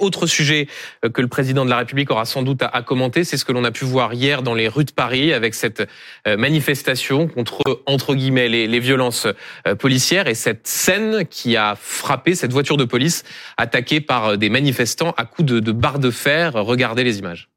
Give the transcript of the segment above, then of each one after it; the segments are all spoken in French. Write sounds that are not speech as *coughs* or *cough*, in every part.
Autre sujet euh, que le président de la République aura sans doute à commenter, c'est ce que l'on a pu voir hier dans les rues de Paris avec cette euh, manifestation contre, entre guillemets, les, violences euh, policières et cette scène qui a frappé cette voiture de police attaquée par des manifestants à coups de, de barres de fer. Regardez les images.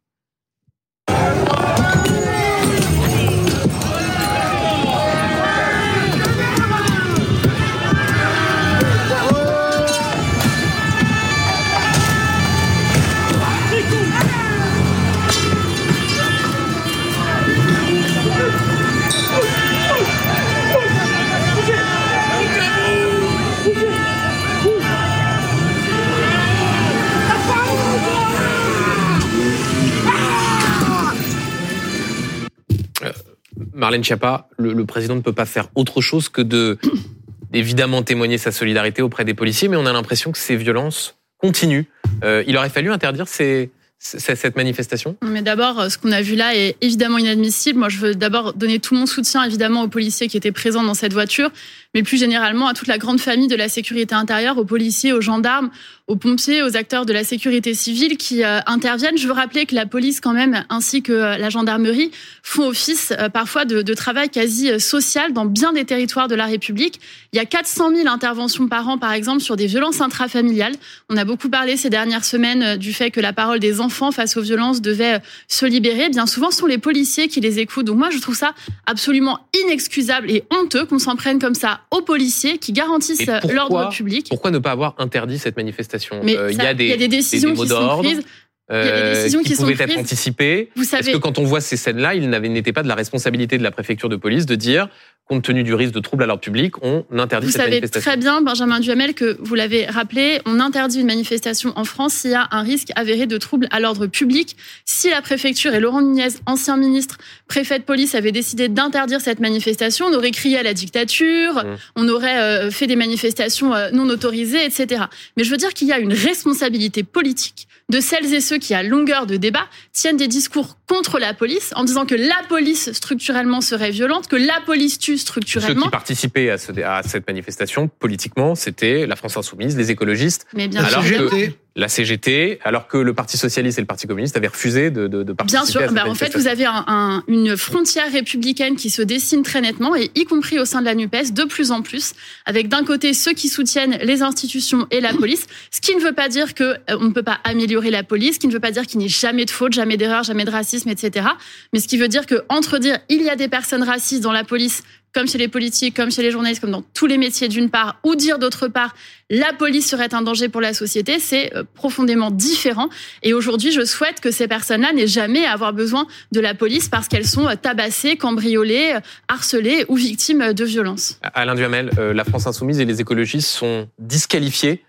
Le, président ne peut pas faire autre chose que de *coughs* évidemment témoigner sa solidarité auprès des policiers, mais on a l'impression que ces violences continuent. Euh, il aurait fallu interdire cette manifestation? Mais d'abord, ce qu'on a vu là est évidemment inadmissible. Moi, je veux d'abord donner tout mon soutien, évidemment, aux policiers qui étaient présents dans cette voiture, mais plus généralement à toute la grande famille de la sécurité intérieure, aux policiers, aux gendarmes, aux pompiers, aux acteurs de la sécurité civile qui euh, interviennent. Je veux rappeler que la police, quand même, ainsi que euh, la gendarmerie, font office euh, parfois de, de, travail quasi social dans bien des territoires de la République. Il y a 400 000 interventions par an, par exemple, sur des violences intrafamiliales. On a beaucoup parlé ces dernières semaines du fait que la parole des enfants face aux violences devait se libérer. Bien souvent, ce sont les policiers qui les écoutent. Donc moi, je trouve ça absolument inexcusable et honteux qu'on s'en prenne comme ça aux policiers qui garantissent l'ordre public. Pourquoi ne pas avoir interdit cette manifestation? Mais euh, il, y a des, décisions qui sont prises. il y a des euh, décisions qui, pouvaient être anticipées. Vous savez... Est-ce que quand on voit ces scènes-là, il n'était pas de la responsabilité de la préfecture de police de dire compte tenu du risque de trouble à l'ordre public, on interdit cette manifestation. Vous savez très bien, Benjamin Duhamel, que vous l'avez rappelé, on interdit une manifestation en France s'il y a un risque avéré de trouble à l'ordre public. Si la préfecture et Laurent Nunez, ancien ministre, préfet de police, avaient décidé d'interdire cette manifestation, on aurait crié à la dictature, mmh. on aurait euh, fait des manifestations euh, non autorisées, etc. Mais je veux dire qu'il y a une responsabilité politique de celles et ceux qui, à longueur de débat, tiennent des discours contre la police en disant que la police structurellement serait violente, que la police tue structurellement. Ceux qui participaient à, à cette manifestation politiquement, c'était la France insoumise, les écologistes. Mais bien alors Que la CGT, alors que le Parti socialiste et le Parti communiste avaient refusé de, de, de participer. Bien sûr, bah, en fait, vous avez un, une frontière républicaine qui se dessine très nettement, et y compris au sein de la NUPES, de plus en plus, avec d'un côté ceux qui soutiennent les institutions et la police, ce qui ne veut pas dire que euh, ne peut pas améliorer la police, ce qui ne veut pas dire qu'il n'y ait jamais de faute, jamais d'erreur, jamais de racisme, etc. Mais ce qui veut dire que entre dire il y a des personnes racistes dans la police, comme chez les politiques, comme chez les journalistes, comme dans tous les métiers d'une part, ou dire d'autre part, la police serait un danger pour la société, c'est euh, profondément différent. Et aujourd'hui, je souhaite que ces personnes-là n'aient jamais à avoir besoin de la police parce qu'elles sont euh, tabassées, cambriolées, euh, harcelées ou victimes de violences. Alain Duhamel, la France insoumise et les écologistes sont disqualifiés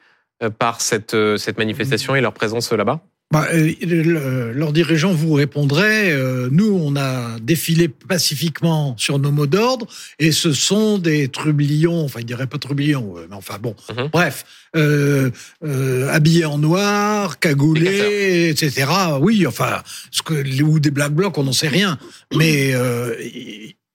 par cette, cette manifestation et leur présence là-bas? Bah, euh, leurs dirigeants vous répondraient euh, nous, on a défilé pacifiquement sur nos mots d'ordre, et ce sont des trublions, enfin, ils diraient pas trublions, mais enfin bon, mhm. bref, euh, euh, habillés en noir, cagoulés, etc. Oui, enfin, ce que, ou des black blocs, on n'en sait rien, mais euh,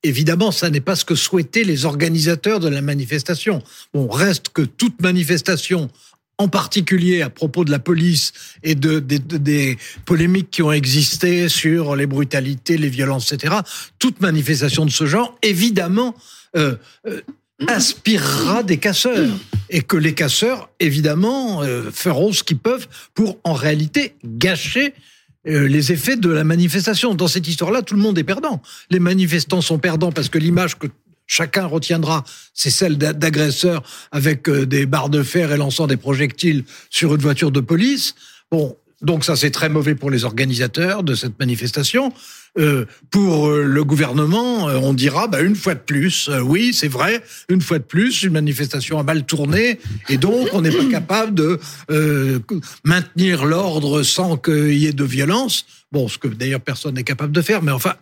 Évidemment, ça n'est pas ce que souhaitaient les organisateurs de la manifestation. Bon, reste que toute manifestation en particulier à propos de la police et de, des polémiques qui ont existé sur les brutalités, les violences, etc. Toute manifestation de ce genre, évidemment, euh, euh, inspirera des casseurs et que les casseurs, évidemment, euh, feront ce qu'ils peuvent pour, en réalité, gâcher les effets de la manifestation. Dans cette histoire-là, tout le monde est perdant. Les manifestants sont perdants parce que l'image que chacun retiendra, c'est celle d'agresseurs avec euh, des barres de fer et lançant des projectiles sur une voiture de police. Bon, donc ça c'est très mauvais pour les organisateurs de cette manifestation. Euh, pour euh, le gouvernement, on dira bah, une fois de plus, oui c'est vrai, une fois de plus, une manifestation a mal tourné et donc on n'est pas *coughs* capable de maintenir l'ordre sans qu'il y ait de violence. Bon, ce que d'ailleurs personne n'est capable de faire, mais enfin,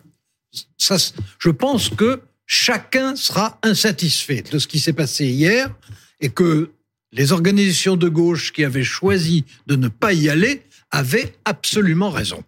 ça, je pense que chacun sera insatisfait de ce qui s'est passé hier et que les organisations de gauche qui avaient choisi de ne pas y aller avaient absolument raison.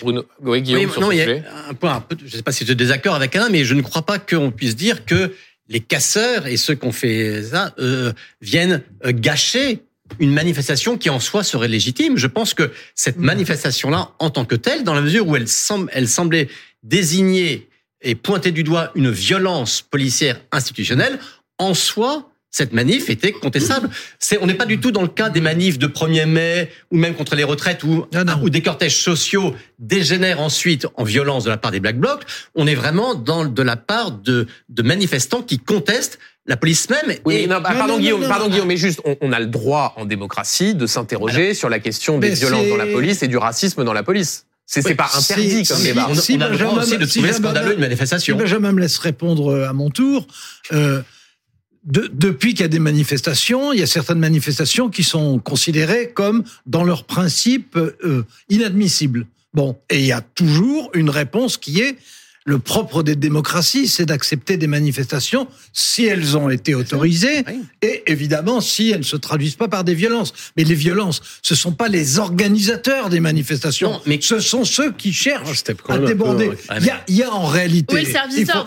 Bruno, oui, Guillaume, non, il y a un point, je ne sais pas si tu es désaccord avec Alain, mais je ne crois pas qu'on puisse dire que les casseurs et ceux qui ont fait ça euh, viennent euh, gâcher une manifestation qui en soi serait légitime. Je pense que cette manifestation-là, en tant que telle, dans la mesure où elle, semble, elle semblait désigner et pointer du doigt une violence policière institutionnelle, en soi, cette manif était contestable. C'est, on n'est pas du tout dans le cas des manifs de 1er mai ou même contre les retraites où, où des cortèges sociaux dégénèrent ensuite en violence de la part des Black Blocs. On est vraiment dans de la part de, de manifestants qui contestent la police même. Oui, non, bah, pardon, Guillaume, pardon Guillaume, mais juste, on, a le droit en démocratie de s'interroger sur la question des violences dans la police et du racisme dans la police. C'est pas interdit comme débat. On, a le droit aussi de trouver scandaleux une manifestation. Si Benjamin me laisse répondre euh, à mon tour. Euh, de, depuis qu'il y a des manifestations, il y a certaines manifestations qui sont considérées comme, dans leur principe, euh, inadmissibles. Bon, et il y a toujours une réponse qui est le propre des démocraties, c'est d'accepter des manifestations si elles ont été autorisées et évidemment si elles ne se traduisent pas par des violences. Mais les violences, ce sont pas les organisateurs des manifestations, mais ce sont ceux qui cherchent ah, à déborder. Il y, a, il y, a, en réalité. Oui,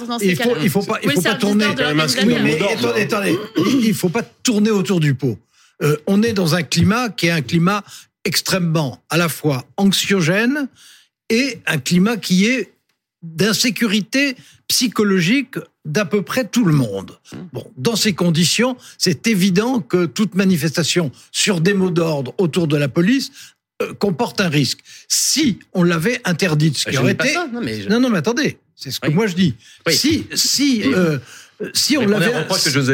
dans ces il faut, il faut pas, il faut pas tourner. Mais, attendez, attendez, il faut pas tourner autour du pot. Euh, on est dans un climat qui est un climat extrêmement à la fois anxiogène et un climat qui est d'insécurité psychologique d'à peu près tout le monde. Bon, dans ces conditions, c'est évident que toute manifestation sur des mots d'ordre autour de la police euh, comporte un risque. Si on l'avait interdite, ce qui aurait été non, mais non, non, mais attendez, c'est ce que moi je dis. Si, si, euh, si on l'avait,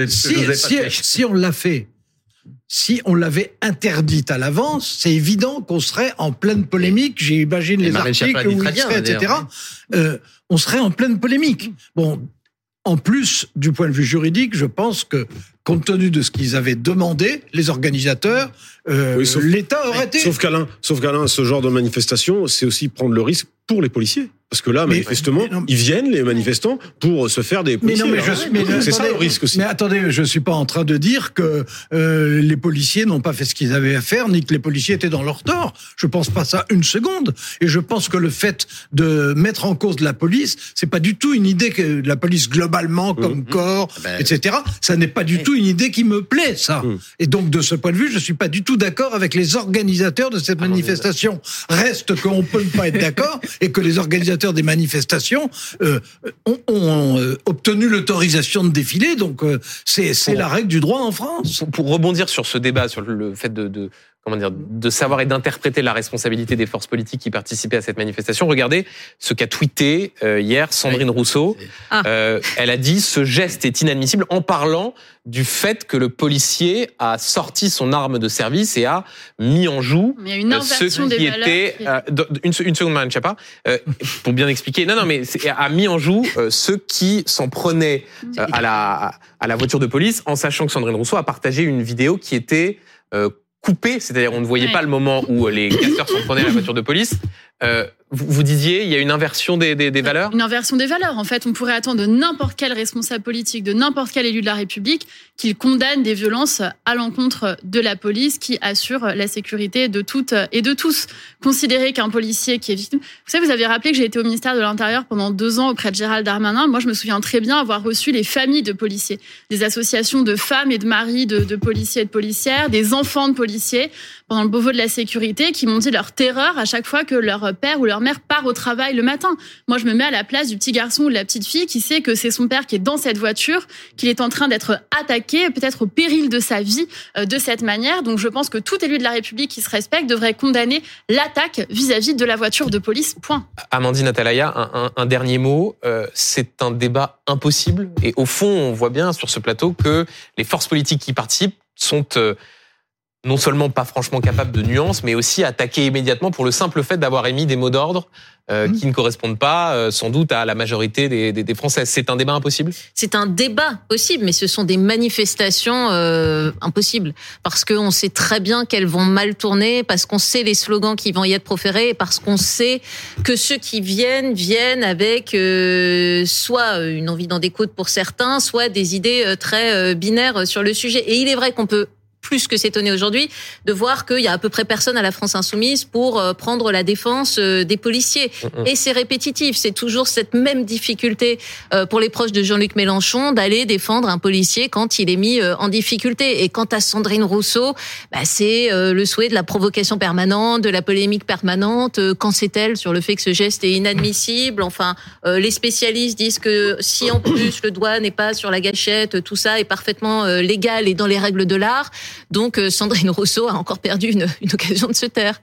si, si on l'a fait si on l'avait interdite à l'avance, c'est évident qu'on serait en pleine polémique. J'imagine les articles où il serait, etc. Euh, on serait en pleine polémique. Bon, en plus, du point de vue juridique, je pense que, compte tenu de ce qu'ils avaient demandé, les organisateurs, euh, l'État aurait été. Sauf qu'Alain, sauf qu'Alain, ce genre de manifestation, c'est aussi prendre le risque pour les policiers. Parce que là, manifestement, ils viennent, les manifestants, pour se faire des policiers. Mais non, mais c'est ça le risque aussi. Mais attendez, je suis pas en train de dire que euh, les policiers n'ont pas fait ce qu'ils avaient à faire, ni que les policiers étaient dans leur tort. Je pense pas ça une seconde. Et je pense que le fait de mettre en cause la police, c'est pas du tout une idée que la police globalement, comme mmh. corps, ah ben, etc. Ça n'est pas du tout une idée qui me plaît, ça. Mmh. Et donc, de ce point de vue, je suis pas du tout d'accord avec les organisateurs de cette ah manifestation. Reste qu'on peut ne pas être d'accord et que les organisateurs des manifestations euh, ont, euh, obtenu l'autorisation de défiler. Donc euh, c'est la règle du droit en France. Pour rebondir sur ce débat, sur le fait de, de comment dire, de savoir et d'interpréter la responsabilité des forces politiques qui participaient à cette manifestation. Regardez ce qu'a tweeté euh, hier Sandrine Rousseau. Ah. Euh, elle a dit ce geste est inadmissible en parlant du fait que le policier a sorti son arme de service et a mis en joue une ceux qui étaient euh, une, une, seconde Marine Chapa euh, pour bien expliquer. Non non mais a mis en joue euh, ceux qui s'en prenaient à la à la voiture de police en sachant que Sandrine Rousseau a partagé une vidéo qui était coupé, c'est-à-dire on ne voyait pas le moment où les casseurs s'en prenaient à la voiture de police. Euh, vous, disiez, il y a une inversion des, des, des, valeurs Une inversion des valeurs. En fait, on pourrait attendre de n'importe quel responsable politique, de n'importe quel élu de la République, qu'il condamne des violences à l'encontre de la police qui assure la sécurité de toutes et de tous. Considérer qu'un policier qui est victime... Vous savez, vous avez rappelé que j'ai été au ministère de l'Intérieur pendant deux ans auprès de Gérald Darmanin. Moi, je me souviens très bien avoir reçu les familles de policiers, des associations de femmes et de maris de, de policiers et de policières, des enfants de policiers, pendant le Beauvau de la sécurité, qui m'ont dit leur terreur à chaque fois que leur père ou leur mère part au travail le matin. Moi, je me mets à la place du petit garçon ou de la petite fille qui sait que c'est son père qui est dans cette voiture, qu'il est en train d'être attaqué, peut-être au péril de sa vie euh, de cette manière. Donc, je pense que tout élu de la République qui se respecte devrait condamner l'attaque vis-à-vis de la voiture de police. Point. Amandine Atalaya, un, dernier mot. Euh, c'est un débat impossible. Et au fond, on voit bien sur ce plateau que les forces politiques qui participent sont euh, non seulement pas franchement capable de nuances, mais aussi attaquer immédiatement pour le simple fait d'avoir émis des mots d'ordre euh, mmh. qui ne correspondent pas euh, sans doute à la majorité des, des, des Français. C'est un débat impossible? C'est un débat possible, mais ce sont des manifestations euh, impossibles parce qu'on sait très bien qu'elles vont mal tourner, parce qu'on sait les slogans qui vont y être proférés, et parce qu'on sait que ceux qui viennent viennent avec soit une envie d'en découdre pour certains, soit des idées très binaires sur le sujet. Et il est vrai qu'on peut plus que s'étonner aujourd'hui de voir qu'il y a à peu près personne à la France insoumise pour euh, prendre la défense euh, des policiers. Mm, mm. Et c'est répétitif, c'est toujours cette même difficulté euh, pour les proches de Jean-Luc Mélenchon d'aller défendre un policier quand il est mis en difficulté. Et quant à Sandrine Rousseau, bah, c'est le souhait de la provocation permanente, de la polémique permanente. Quand c'est-elle sur le fait que ce geste est inadmissible Enfin, les spécialistes disent que si en plus le doigt n'est pas sur la gâchette, tout ça est parfaitement légal et dans les règles de l'art. Donc euh, Sandrine Rousseau a encore perdu une, une occasion de se taire.